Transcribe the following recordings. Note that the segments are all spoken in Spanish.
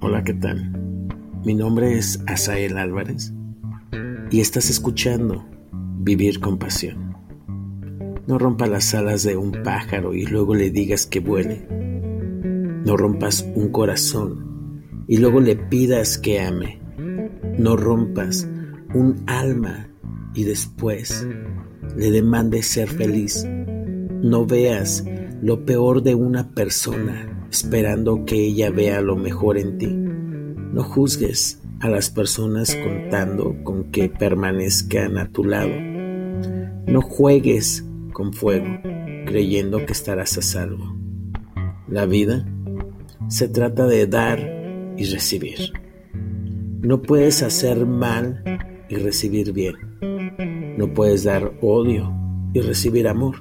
Hola, ¿qué tal? Mi nombre es Asael Álvarez y estás escuchando Vivir con Pasión. No rompa las alas de un pájaro y luego le digas que vuele. No rompas un corazón y luego le pidas que ame. No rompas un alma y después le demandes ser feliz. No veas lo peor de una persona esperando que ella vea lo mejor en ti. No juzgues a las personas contando con que permanezcan a tu lado. No juegues con fuego creyendo que estarás a salvo. La vida se trata de dar y recibir. No puedes hacer mal y recibir bien. No puedes dar odio y recibir amor.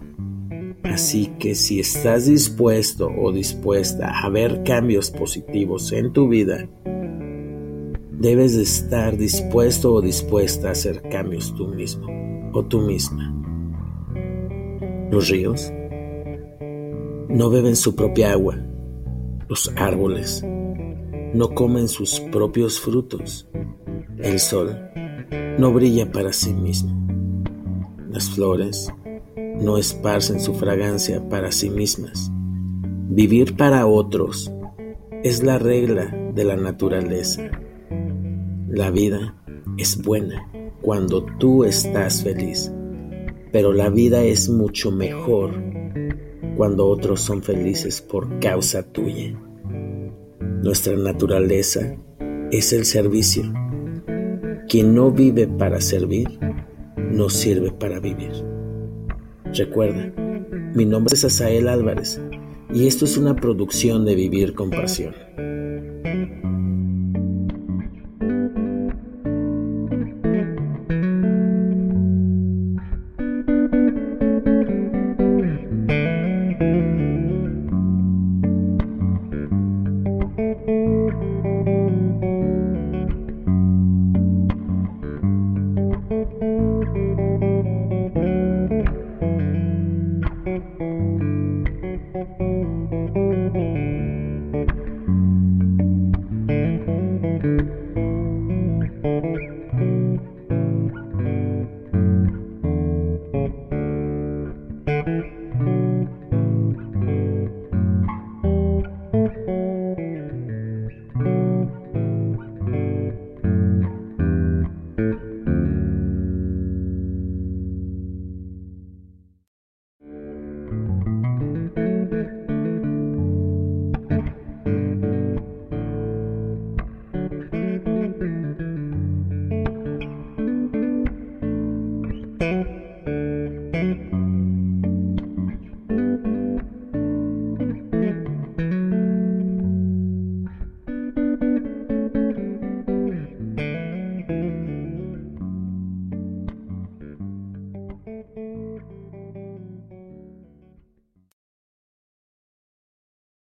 Así que si estás dispuesto o dispuesta a ver cambios positivos en tu vida, debes de estar dispuesto o dispuesta a hacer cambios tú mismo o tú misma. Los ríos no beben su propia agua. Los árboles no comen sus propios frutos. El sol no brilla para sí mismo. Las flores no esparcen su fragancia para sí mismas. Vivir para otros es la regla de la naturaleza. La vida es buena cuando tú estás feliz, pero la vida es mucho mejor cuando otros son felices por causa tuya. Nuestra naturaleza es el servicio. Quien no vive para servir, no sirve para vivir. Recuerda, mi nombre es Asael Álvarez y esto es una producción de Vivir con Pasión.